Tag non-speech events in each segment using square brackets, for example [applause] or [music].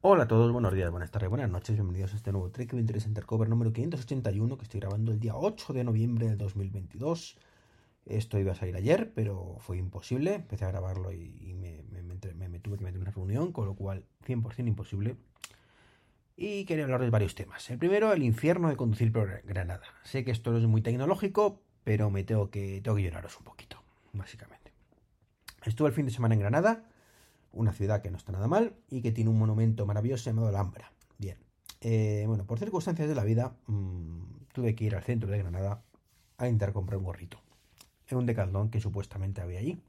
Hola a todos, buenos días, buenas tardes, buenas noches, bienvenidos a este nuevo Trek 23 Intercover número 581 que estoy grabando el día 8 de noviembre del 2022. Esto iba a salir ayer, pero fue imposible, empecé a grabarlo y, me, tuve que meter en una reunión, con lo cual 100% imposible. Y quería hablar de varios temas. El primero, el infierno de conducir por Granada. Sé que esto no es muy tecnológico, pero me tengo que, tengo que lloraros un poquito, básicamente. Estuve el fin de semana en Granada una ciudad que no está nada mal y que tiene un monumento maravilloso llamado Alhambra. Bien, eh, bueno, por circunstancias de la vida mm, tuve que ir al centro de Granada a intentar comprar un gorrito en un decaldón que supuestamente había allí.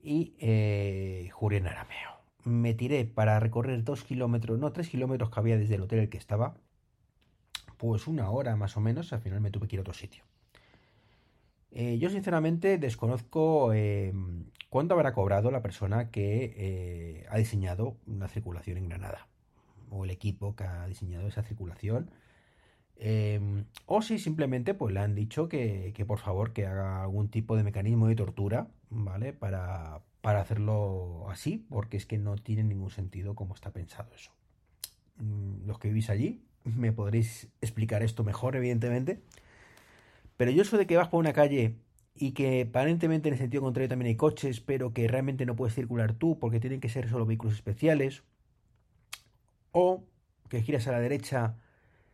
Y eh, juré en arameo. Me tiré para recorrer dos kilómetros, no, tres kilómetros que había desde el hotel en el que estaba. Pues una hora más o menos, al final me tuve que ir a otro sitio. Eh, yo sinceramente desconozco eh, cuánto habrá cobrado la persona que eh, ha diseñado una circulación en Granada o el equipo que ha diseñado esa circulación. o si simplemente pues le han dicho que, por favor que haga algún tipo de mecanismo de tortura, ¿vale? Para, para hacerlo así, porque es que no tiene ningún sentido cómo está pensado eso. Mm, los que vivís allí me podréis explicar esto mejor, evidentemente. Pero yo eso de que vas por una calle y que aparentemente en el sentido contrario también hay coches, pero que realmente no puedes circular tú porque tienen que ser solo vehículos especiales, o que giras a la derecha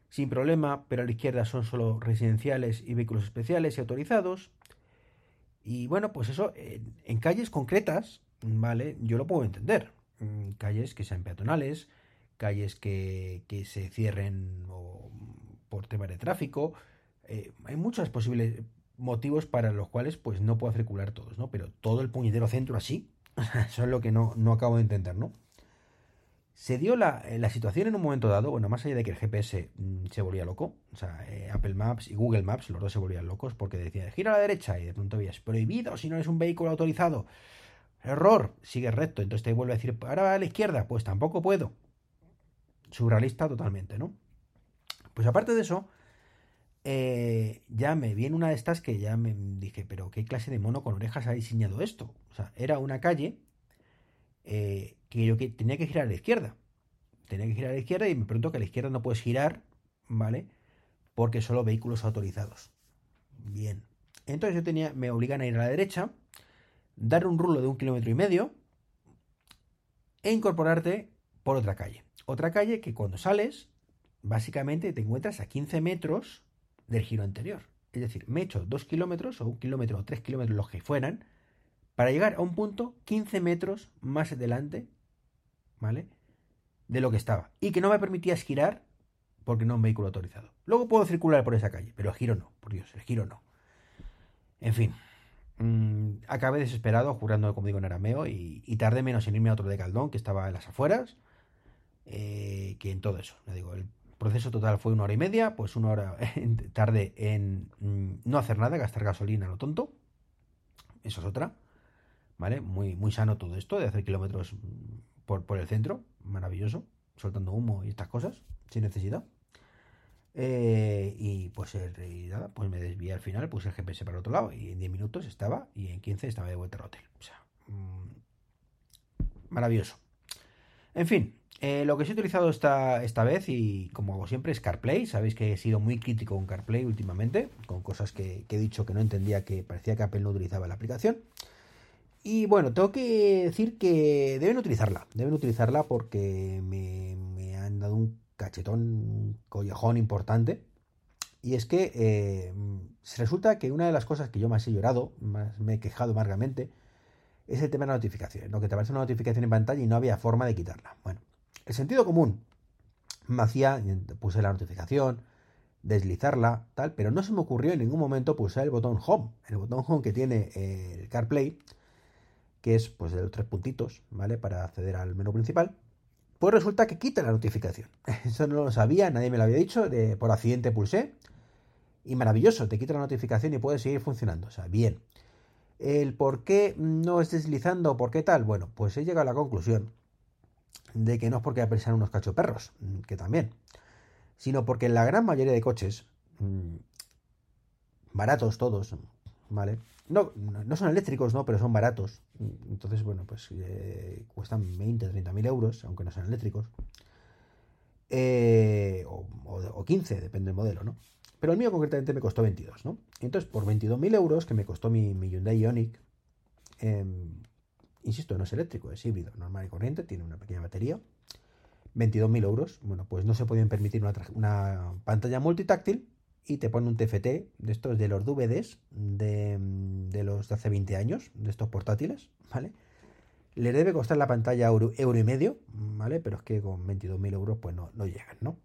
sin problema, pero a la izquierda son solo residenciales y vehículos especiales y autorizados. Y bueno, pues eso en, calles concretas, ¿vale? Yo lo puedo entender. calles que sean peatonales, calles que, que se cierren por temas de tráfico, eh, hay muchos posibles motivos para los cuales pues no puedo circular todos, ¿no? Pero todo el puñetero centro así, [laughs] eso es lo que no, no acabo de entender, ¿no? Se dio la, eh, la, situación en un momento dado, bueno, más allá de que el GPS mm, se volvía loco, o sea, eh, Apple Maps y Google Maps, los dos se volvían locos porque decían, gira a la derecha y de pronto es prohibido si no eres un vehículo autorizado. Error, sigue recto, entonces te vuelve a decir, ahora a la izquierda, pues tampoco puedo. Surrealista totalmente, ¿no? Pues aparte de eso, eh, ya me vi en una de estas que ya me dije, pero ¿qué clase de mono con orejas ha diseñado esto? O sea, era una calle eh, que yo que tenía que girar a la izquierda. Tenía que girar a la izquierda y me pregunto que a la izquierda no puedes girar, ¿vale? Porque solo vehículos autorizados. Bien. Entonces yo tenía, me obligan a ir a la derecha, dar un rulo de un kilómetro y medio e incorporarte por otra calle. Otra calle que cuando sales, básicamente te encuentras a 15 metros del giro anterior. Es decir, me he hecho dos kilómetros o un kilómetro o tres kilómetros, los que fueran, para llegar a un punto 15 metros más adelante, ¿vale? De lo que estaba. Y que no me permitía girar porque no un vehículo autorizado. Luego puedo circular por esa calle, pero el giro no, por Dios, el giro no. En fin, mmm, acabé desesperado, jurando, como digo, en arameo, y, y, tardé menos en irme a otro de Caldón, que estaba en las afueras, eh, que en todo eso. Digo, el proceso total fue una hora y media, pues una hora [laughs] tarde en mm, no hacer nada, gastar gasolina lo tonto. Eso es otra. ¿Vale? Muy, muy sano todo esto de hacer kilómetros mm, por, por el centro. Maravilloso. Soltando humo y estas cosas. Sin necesidad. Eh, y pues nada, pues me desvié al final, puse el GPS para el otro lado y en 10 minutos estaba y en 15 estaba de vuelta al hotel. O sea, mmm, maravilloso. En fin, eh, lo que he utilizado esta, esta vez, y como hago siempre, es CarPlay. Sabéis que he sido muy crítico con CarPlay últimamente, con cosas que, he dicho que no entendía, que parecía que Apple no utilizaba la aplicación. Y bueno, tengo que decir que deben utilizarla, deben utilizarla porque me, han dado un cachetón, un collejón importante. Y es que eh, resulta que una de las cosas que yo más he llorado, más me he quejado amargamente, es el tema de las notificaciones. Lo que te aparece una notificación en pantalla y no había forma de quitarla. Bueno, el sentido común me hacía, puse la notificación, deslizarla, tal, pero no se me ocurrió en ningún momento pulsar el botón Home, el botón Home que tiene el CarPlay, que es pues de los tres puntitos, ¿vale? Para acceder al menú principal. Pues resulta que quita la notificación. [laughs] Eso no lo sabía, nadie me lo había dicho, de, por accidente pulsé. Y maravilloso, te quita la notificación y puede seguir funcionando. O sea, bien. El por qué no es deslizando, por qué tal, bueno, pues he llegado a la conclusión de que no es porque sean unos cachoperros, mm, que también, sino porque la gran mayoría de coches, mm, baratos todos, ¿vale? no, no son eléctricos, ¿no? Pero son baratos. Entonces, bueno, pues eh, cuestan 20, 30 mil euros, aunque no sean eléctricos. Eh, o, 15, depende del modelo, ¿no? Pero el mío concretamente me costó 22, ¿no? Entonces, por 22.000 euros, que me costó mi, Hyundai Ioniq, em, insisto, no es eléctrico, es híbrido, normal y corriente, tiene una pequeña batería. 22.000 euros, bueno, pues no se podían permitir una, pantalla multitáctil, y te pone un TFT de estos de los DVDs de, los de hace 20 años, de estos portátiles, ¿vale? Le debe costar la pantalla euro, y medio, ¿vale? Pero es que con 22.000 euros pues no, no llegan, ¿no?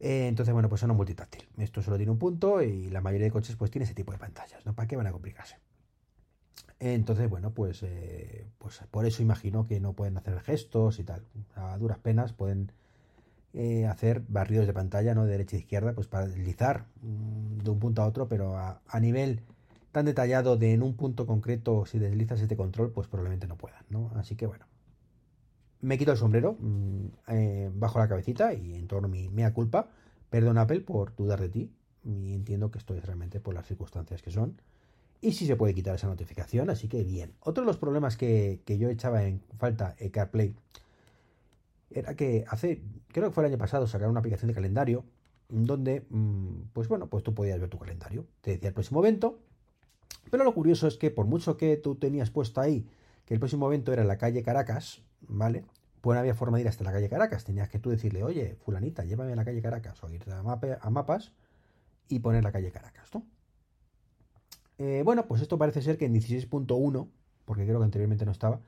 Eh, entonces, bueno, pues son un multitáctil. Esto solo tiene un punto y la mayoría de coches pues tiene ese tipo de pantallas, ¿no? ¿Para qué van a complicarse? Entonces, bueno, pues, eh, pues por eso imagino que no pueden hacer gestos y tal. A duras penas pueden eh, hacer barridos de pantalla, ¿no? De derecha e izquierda, pues para deslizar mm, de un punto a otro, pero a, nivel tan detallado de en un punto concreto, si deslizas este control, pues probablemente no puedan, ¿no? Así que bueno. Me quito el sombrero, mm, eh, bajo la cabecita y en torno a mi mea culpa. Perdón Apple por dudar de ti. Y entiendo que esto es realmente por las circunstancias que son. Y si se puede quitar esa notificación, así que bien. Otro de los problemas que, que yo echaba en falta en CarPlay era que hace, creo que fue el año pasado, sacaron una aplicación de calendario donde, mm, pues bueno, pues tú podías ver tu calendario. Te decía el próximo evento, pero lo curioso es que por mucho que tú tenías puesto ahí que el próximo evento era en la calle Caracas, ¿vale? Pues no había forma de ir hasta la calle Caracas. Tenías que tú decirle, oye, fulanita, llévame a la calle Caracas o irte a mapas y poner la calle Caracas, ¿no? Eh, bueno, pues esto parece ser que en 16.1, porque creo que anteriormente no estaba,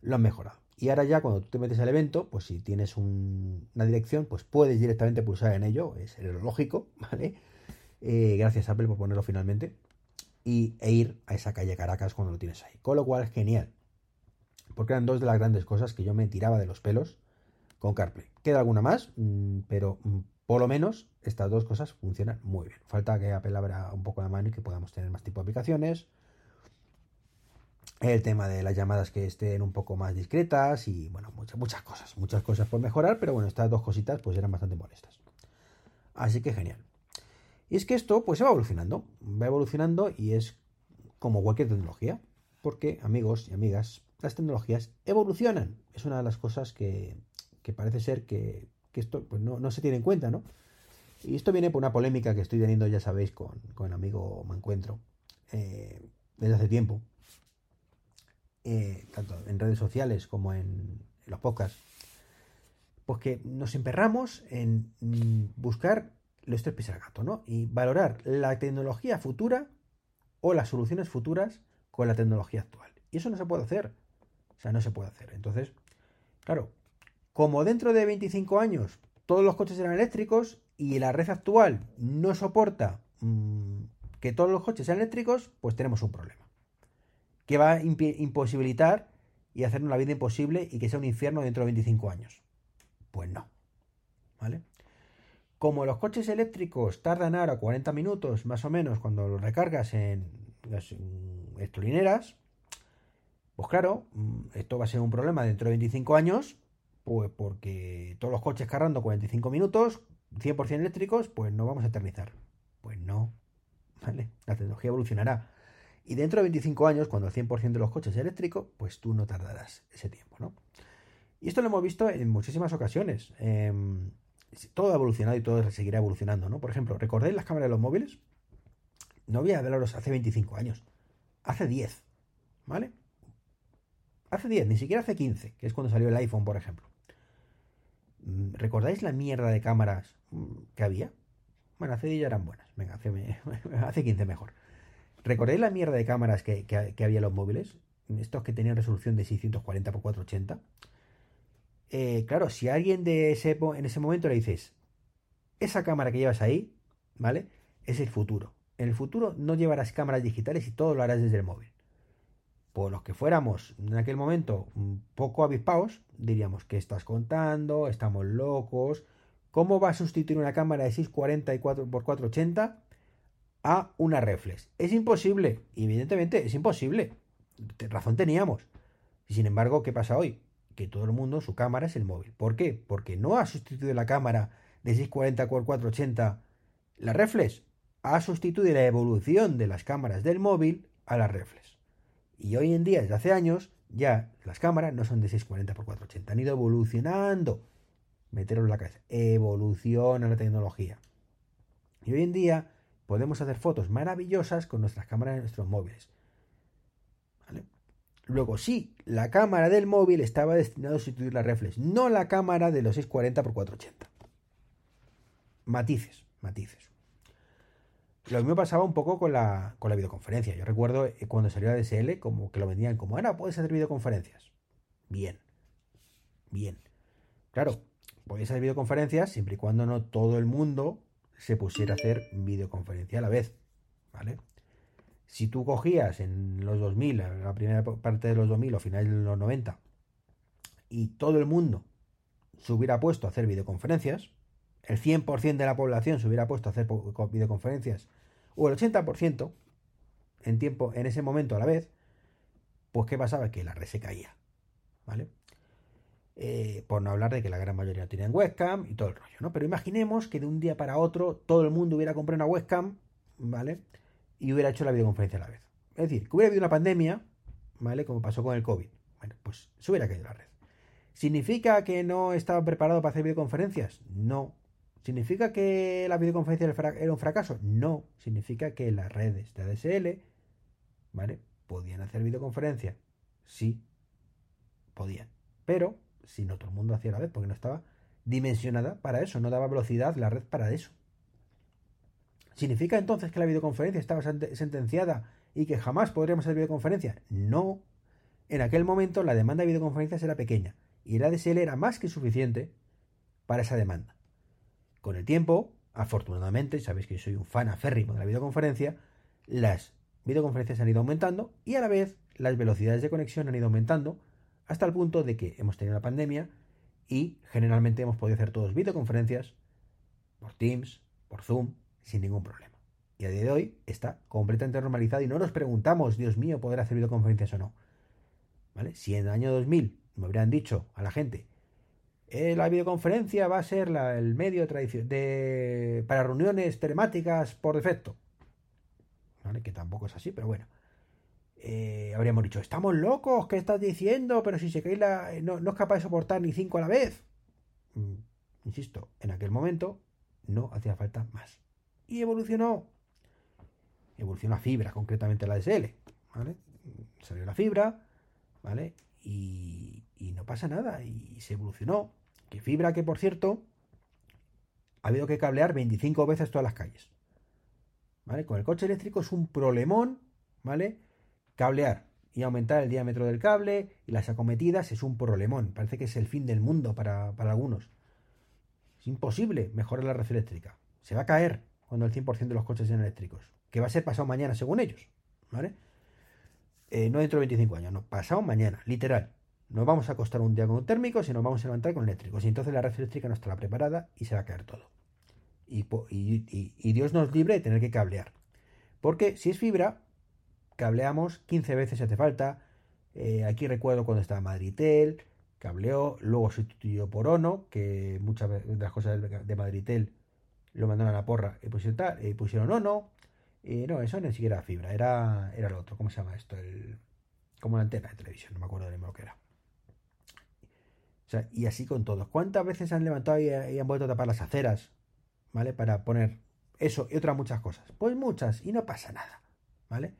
lo han mejorado. Y ahora ya cuando tú te metes al evento, pues si tienes una dirección, pues puedes directamente pulsar en ello, es lógico, [laughs] ¿vale? Eh, gracias Apple por ponerlo finalmente. Y, e ir a esa calle Caracas cuando lo tienes ahí. Con lo cual, genial. Porque eran dos de las grandes cosas que yo me tiraba de los pelos con CarPlay. Queda alguna más, mm, pero mm, por lo menos estas dos cosas funcionan muy bien. Falta que Apple abra un poco la mano y que podamos tener más tipo de aplicaciones el tema de las llamadas que estén un poco más discretas y bueno, muchas, muchas cosas, muchas cosas por mejorar, pero bueno, estas dos cositas pues eran bastante molestas. Así que genial. Y es que esto pues se va evolucionando, va evolucionando y es como cualquier tecnología, porque amigos y amigas, las tecnologías evolucionan. Es una de las cosas que, que parece ser que, que esto pues no, no, se tiene en cuenta, ¿no? Y esto viene por una polémica que estoy teniendo, ya sabéis, con, con el amigo Me Encuentro eh, desde hace tiempo eh, tanto en redes sociales como en, los podcasts, pues que nos emperramos en buscar los tres pies al gato, ¿no? Y valorar la tecnología futura o las soluciones futuras con la tecnología actual. Y eso no se puede hacer. O sea, no se puede hacer. Entonces, claro, como dentro de 25 años todos los coches eran eléctricos y la red actual no soporta mm, que todos los coches sean eléctricos, pues tenemos un problema que va a imposibilitar y hacernos la vida imposible y que sea un infierno dentro de 25 años. Pues no. ¿Vale? Como los coches eléctricos tardan ahora 40 minutos más o menos cuando los recargas en las electrolineras, pues claro, mm, esto va a ser un problema dentro de 25 años, pues porque todos los coches cargando 45 minutos, 100% eléctricos, pues no vamos a eternizar. Pues no, ¿vale? La tecnología evolucionará. Y dentro de 25 años, cuando el 100% de los coches es eléctrico, pues tú no tardarás ese tiempo, ¿no? Y esto lo hemos visto en muchísimas ocasiones. Em, todo ha evolucionado y todo seguirá evolucionando, ¿no? Por ejemplo, ¿recordáis las cámaras de los móviles? No voy a hablaros hace 25 años. Hace 10, ¿vale? Hace 10, ni siquiera hace 15, que es cuando salió el iPhone, por ejemplo. ¿Recordáis la mierda de cámaras que había? Bueno, hace 10 ya eran buenas. Venga, hace, hace 15 mejor. ¿Recordáis la mierda de cámaras que, había en los móviles? Estos que tenían resolución de 640 x 480. claro, si alguien de ese, en ese momento le dices, esa cámara que llevas ahí, ¿vale? Es el futuro. En el futuro no llevarás cámaras digitales y todo lo harás desde el móvil. Por los que fuéramos en aquel momento un poco avispados, diríamos, ¿qué estás contando? Estamos locos. ¿Cómo va a sustituir una cámara de 640 x 480 a una reflex. Es imposible, evidentemente, es imposible. Razón teníamos. Y sin embargo, ¿qué pasa hoy? Que todo el mundo, su cámara es el móvil. ¿Por qué? Porque no ha sustituido la cámara de 640 x 480 la reflex. Ha sustituido la evolución de las cámaras del móvil a las reflex. Y hoy en día, desde hace años, ya las cámaras no son de 640 x 480, han ido evolucionando. Meteros la cabeza, evoluciona la tecnología. Y hoy en día podemos hacer fotos maravillosas con nuestras cámaras de nuestros móviles. Luego, sí, la cámara del móvil estaba destinada a sustituir la reflex, no la cámara de los 640 x 480. Matices, matices. Lo mismo pasaba un poco con la, con la videoconferencia. Yo recuerdo eh, cuando salió la DSL, como que lo vendían como, ahora puedes hacer videoconferencias. Bien, bien. Claro, podéis hacer videoconferencias siempre y cuando no todo el mundo se pusiera a hacer videoconferencia a la vez. ¿Vale? Si tú cogías en los 2000, la primera parte de los 2000 o finales de los 90, y todo el mundo se hubiera puesto a hacer videoconferencias, el 100% de la población se hubiera puesto a hacer videoconferencias, o el 80% en tiempo, en ese momento a la vez, pues ¿qué pasaba? Que la red se caía, ¿vale? Eh, por no hablar de que la gran mayoría no tenían webcam y todo el rollo, ¿no? Pero imaginemos que de un día para otro todo el mundo hubiera comprado una webcam, ¿vale? Y hubiera hecho la videoconferencia a la vez. Es decir, que hubiera habido una pandemia, ¿vale? Como pasó con el COVID. Bueno, pues se hubiera caído la red. ¿Significa que no estaba preparado para hacer videoconferencias? No. ¿Significa que la videoconferencia era un fracaso? No. Significa que las redes de ADSL, ¿vale? ¿Podían hacer videoconferencia? Sí, podían. Pero si no todo el mundo hacía la vez, porque no estaba dimensionada para eso, no daba velocidad la red para eso. ¿Significa entonces que la videoconferencia estaba sentenciada y que jamás podríamos hacer videoconferencia? No. En aquel momento la demanda de videoconferencias era pequeña y el ADSL era más que suficiente para esa demanda. Con el tiempo, afortunadamente, sabéis que soy un fan aférrimo de la videoconferencia, las videoconferencias han ido aumentando y a la vez las velocidades de conexión han ido aumentando hasta el punto de que hemos tenido la pandemia y generalmente hemos podido hacer todos videoconferencias por Teams, por Zoom, sin ningún problema. Y a día de hoy está completamente normalizado y no nos preguntamos, Dios mío, poder hacer videoconferencias o no. ¿Vale? Si en el año 2000 me hubieran dicho a la gente, eh, la videoconferencia va a ser el medio de, para reuniones telemáticas por defecto. ¿Vale? Que tampoco es así, pero bueno. Eh, habríamos dicho, estamos locos, ¿qué estás diciendo? Pero si se cae la... No, no es capaz de soportar ni cinco a la vez. Mm, insisto, en aquel momento no hacía falta más. Y evolucionó. Evolucionó la fibra, concretamente la DSL. ¿Vale? Salió la fibra, ¿vale? Y no pasa nada. Y se evolucionó. Que fibra que, por cierto, ha habido que cablear 25 veces todas las calles. ¿Vale? Con el coche eléctrico es un problemón, ¿vale? Cablear y aumentar el diámetro del cable y las acometidas es un problemón. Parece que es el fin del mundo para, algunos. Es imposible mejorar la red eléctrica. Se va a caer cuando el 100% de los coches sean eléctricos. Que va a ser pasado mañana, según ellos. ¿Vale? Eh, no dentro de 25 años, no, pasado mañana, literal. Nos vamos a acostar un día con un térmico y nos vamos a levantar con eléctricos. Y entonces la red eléctrica no estará preparada y se va a caer todo. Y, Dios nos libre de tener que cablear. Porque si es fibra, cableamos 15 veces si hace falta. Eh, aquí recuerdo cuando estaba Madritel, cableó, luego sustituyó por Ono, que muchas de las cosas de Madritel lo mandaron a la porra y pusieron, y pusieron Ono. No, eso ni siquiera era fibra, era, era lo otro, ¿cómo se llama esto? El, como la antena de televisión, no me acuerdo de lo que era. Sea, y así con todos. ¿Cuántas veces han levantado y, han vuelto a tapar las aceras? ¿Vale? Para poner eso y otras muchas cosas. Pues muchas, y no pasa nada. ¿Vale?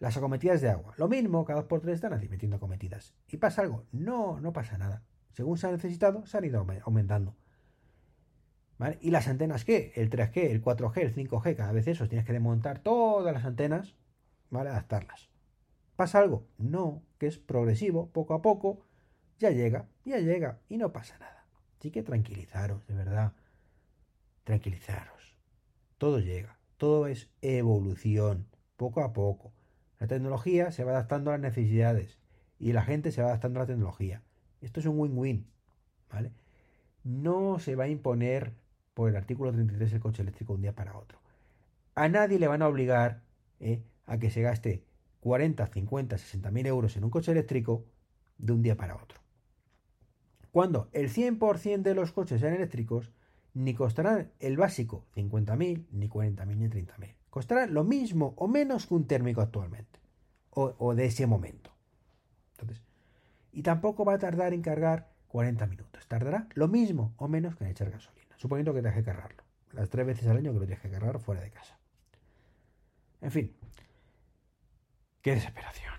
Las acometidas de agua. Lo mismo, cada dos por tres están así metiendo acometidas. ¿Y pasa algo? No, no pasa nada. Según se ha necesitado, se han ido aumentando. ¿Vale? ¿Y las antenas qué? El 3G, el 4G, el 5G, cada vez esos tienes que desmontar todas las antenas, ¿vale? Adaptarlas. ¿Pasa algo? No, que es progresivo, poco a poco, ya llega, ya llega, y no pasa nada. Así que tranquilizaros, de verdad. Tranquilizaros. Todo llega, todo es evolución, poco a poco. La tecnología se va adaptando a las necesidades y la gente se va adaptando a la tecnología. Esto es un win-win, ¿vale? No se va a imponer por el artículo 33 el coche eléctrico un día para otro. A nadie le van a obligar ¿eh? a que se gaste 40, 50, 60 mil euros en un coche eléctrico de un día para otro. Cuando el 100% de los coches sean eléctricos, ni costarán el básico 50.000, ni 40.000, ni 30.000. Costará lo mismo o menos que un térmico actualmente. o, de ese momento. Entonces, y tampoco va a tardar en cargar 40 minutos. Tardará lo mismo o menos que en echar gasolina, suponiendo que tengas que cargarlo. Las tres veces al año que lo tienes cargar fuera de casa. En fin, qué desesperación.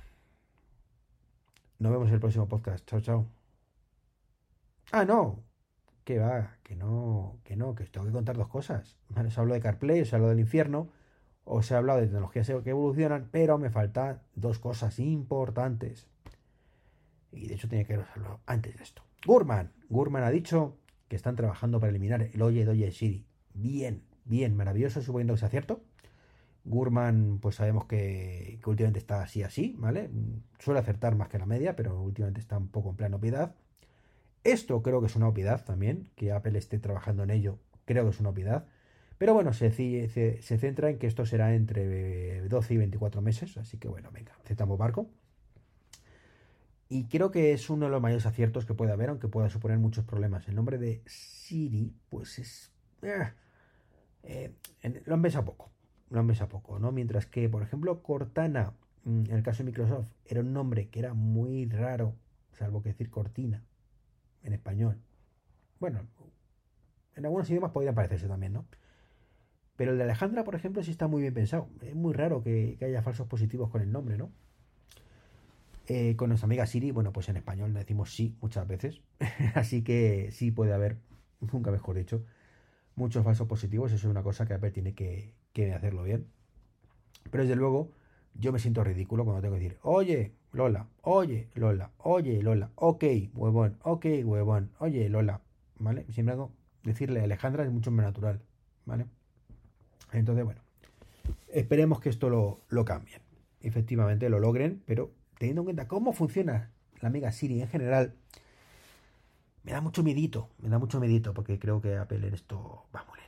Nos vemos en el próximo podcast. Chao, chao. Ah, no. Que va, que no, que no, que os tengo que contar dos cosas. os hablo de CarPlay, os hablo del infierno, os he hablado de tecnologías que evolucionan, pero me faltan dos cosas importantes. Y de hecho tenía que haberlo antes de esto. Gurman. Gurman ha dicho que están trabajando para eliminar el Oye Doye Siri. Bien, bien, maravilloso, suponiendo que sea cierto. Gurman, pues sabemos que, últimamente está así, así, ¿vale? Suele acertar más que la media, pero últimamente está un poco en plena obviedad. Esto creo que es una obviedad también, que Apple esté trabajando en ello, creo que es una obviedad. Pero bueno, se, se, centra en que esto será entre 12 y 24 meses, así que bueno, venga, aceptamos barco. Y creo que es uno de los mayores aciertos que puede haber, aunque pueda suponer muchos problemas. El nombre de Siri, pues es... Eh, eh, lo han pensado poco lo han a poco, ¿no? Mientras que, por ejemplo, Cortana, mm, en el caso de Microsoft, era un nombre que era muy raro, salvo que decir Cortina, en español. Bueno, en algunos idiomas podrían parecerse también, ¿no? Pero el de Alejandra, por ejemplo, sí está muy bien pensado. Es muy raro que, haya falsos positivos con el nombre, ¿no? Eh, con nuestra amiga Siri, bueno, pues en español le decimos sí muchas veces. [laughs] Así que sí puede haber, nunca mejor dicho, muchos falsos positivos. Eso es una cosa que Apple tiene que, hacerlo bien. Pero desde luego, yo me siento ridículo cuando tengo que decir, oye, Lola, oye, Lola, oye, Lola, ok, huevón, ok, huevón, oye, Lola, ¿vale? Sin embargo, decirle a Alejandra es mucho más natural, ¿vale? Entonces, bueno, esperemos que esto lo, lo cambien. Efectivamente, lo logren, pero teniendo en cuenta cómo funciona la amiga Siri en general, me da mucho medito, me da mucho medito, porque creo que Apple en esto va muy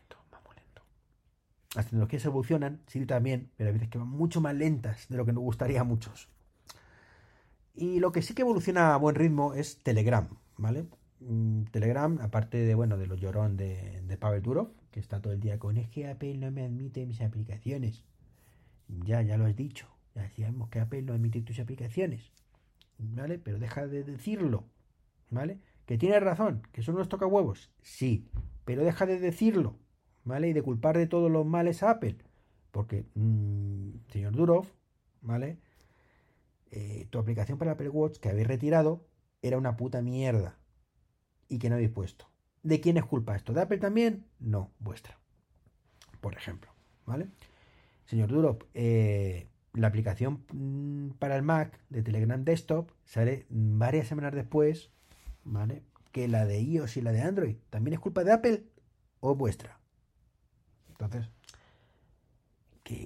las tecnologías evolucionan, sí también, pero a veces que van mucho más lentas de lo que nos gustaría a muchos. Y lo que sí que evoluciona a buen ritmo es Telegram, ¿vale? Mm, Telegram, aparte de, bueno, de los llorón de, Pavel Durov, que está todo el día con es que Apple no me admite mis aplicaciones. Ya, ya lo has dicho. Ya decíamos que Apple no admite tus aplicaciones. ¿Vale? Pero deja de decirlo. ¿Vale? Que tiene razón, que son unos tocahuevos. Sí, pero deja de decirlo. ¿vale? Y de culpar de todos los males a Apple. Porque, mm, señor Durov, ¿vale? Eh, tu aplicación para Apple Watch que habéis retirado era una puta mierda. Y que no habéis puesto. ¿De quién es culpa esto? ¿De Apple también? No, vuestra. Por ejemplo, ¿vale? Señor Durov, eh, la aplicación mm, para el Mac de Telegram Desktop sale varias semanas después, ¿vale? Que la de iOS y la de Android. ¿También es culpa de Apple o vuestra? Entonces,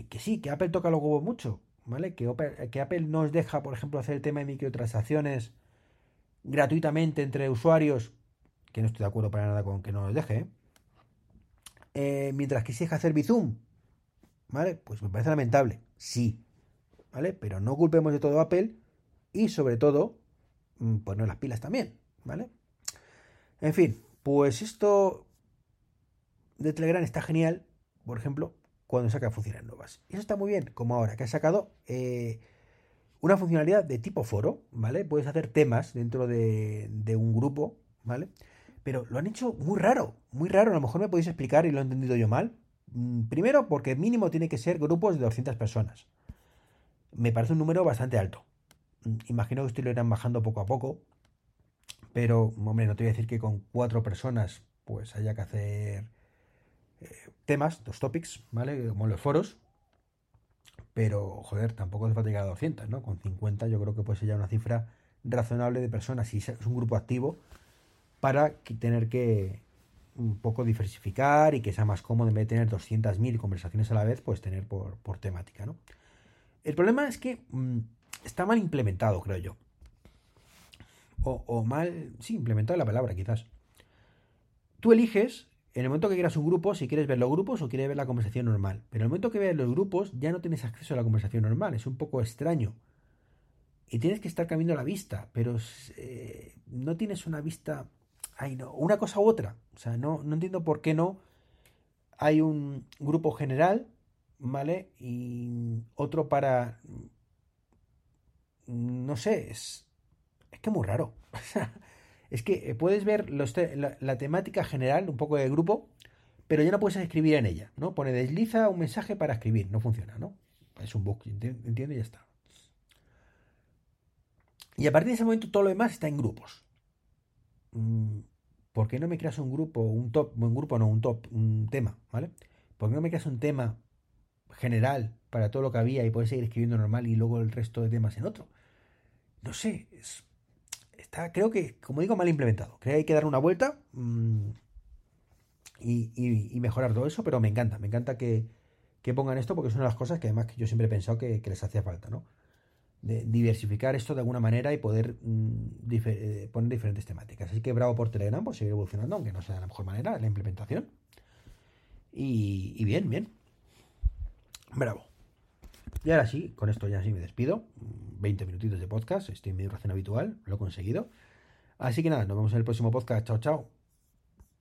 que, sí, que Apple toca los huevos mucho, ¿vale? Que, que Apple nos deja, por ejemplo, hacer el tema de microtransacciones gratuitamente entre usuarios, que no estoy de acuerdo para nada con que no nos deje, ¿eh? Mientras que si hacer Bizum, ¿vale? Pues me parece lamentable, sí, ¿vale? Pero no culpemos de todo Apple y sobre todo, mm, pues no las pilas también, ¿vale? En fin, pues esto de Telegram está genial, por ejemplo, cuando saca funciones nuevas. Y eso está muy bien, como ahora, que ha sacado eh, una funcionalidad de tipo foro, ¿vale? Puedes hacer temas dentro de, un grupo, ¿vale? Pero lo han hecho muy raro, muy raro. A lo mejor me podéis explicar y lo he entendido yo mal. Mm, primero, porque mínimo tiene que ser grupos de 200 personas. Me parece un número bastante alto. Mm, imagino que esto lo irán bajando poco a poco. Pero, hombre, no te voy a decir que con cuatro personas pues haya que hacer temas, dos topics, ¿vale? Como los foros. Pero, joder, tampoco hace falta llegar a 200, ¿no? Con 50 yo creo que puede ser ya una cifra razonable de personas, si es un grupo activo, para tener que un poco diversificar y que sea más cómodo en vez de tener 200.000 conversaciones a la vez, pues tener por, temática, ¿no? El problema es que mm, está mal implementado, creo yo. O, o mal, sí, implementado la palabra, quizás. Tú eliges en el momento que quieras un grupo, si quieres ver los grupos o quieres ver la conversación normal. Pero en el momento que veas los grupos, ya no tienes acceso a la conversación normal. Es un poco extraño. Y tienes que estar cambiando la vista, pero eh, no tienes una vista. Ay, no, una cosa u otra. O sea, no, no entiendo por qué no hay un grupo general, ¿vale? Y otro para no sé, es, es que muy raro. [laughs] es que eh, puedes ver la, temática general, un poco de grupo, pero ya no puedes escribir en ella, ¿no? Pone desliza un mensaje para escribir, no funciona, ¿no? Es un bug, entiendo y ya está. Y a partir de ese momento todo lo demás está en grupos. Mm, ¿Por qué no me creas un grupo, un top, un grupo no, un top, un tema, ¿vale? ¿Por qué no me creas un tema general para todo lo que había y puedes seguir escribiendo normal y luego el resto de temas en otro? No sé, creo que, como digo, mal implementado. Creo que hay que dar una vuelta mm, y, mejorar todo eso, pero me encanta, me encanta que, pongan esto porque es una de las cosas que además yo siempre he pensado que, les hacía falta, ¿no? De diversificar esto de alguna manera y poder mm, eh, poner diferentes temáticas. Así que bravo por Telegram por seguir evolucionando, aunque no sea de la mejor manera la implementación. Y, bien, bien. Bravo. Y ahora sí, con esto ya sí me despido. 20 minutitos de podcast, estoy en mi duración habitual, lo he conseguido. Así que nada, nos vemos en el próximo podcast. Chao, chao.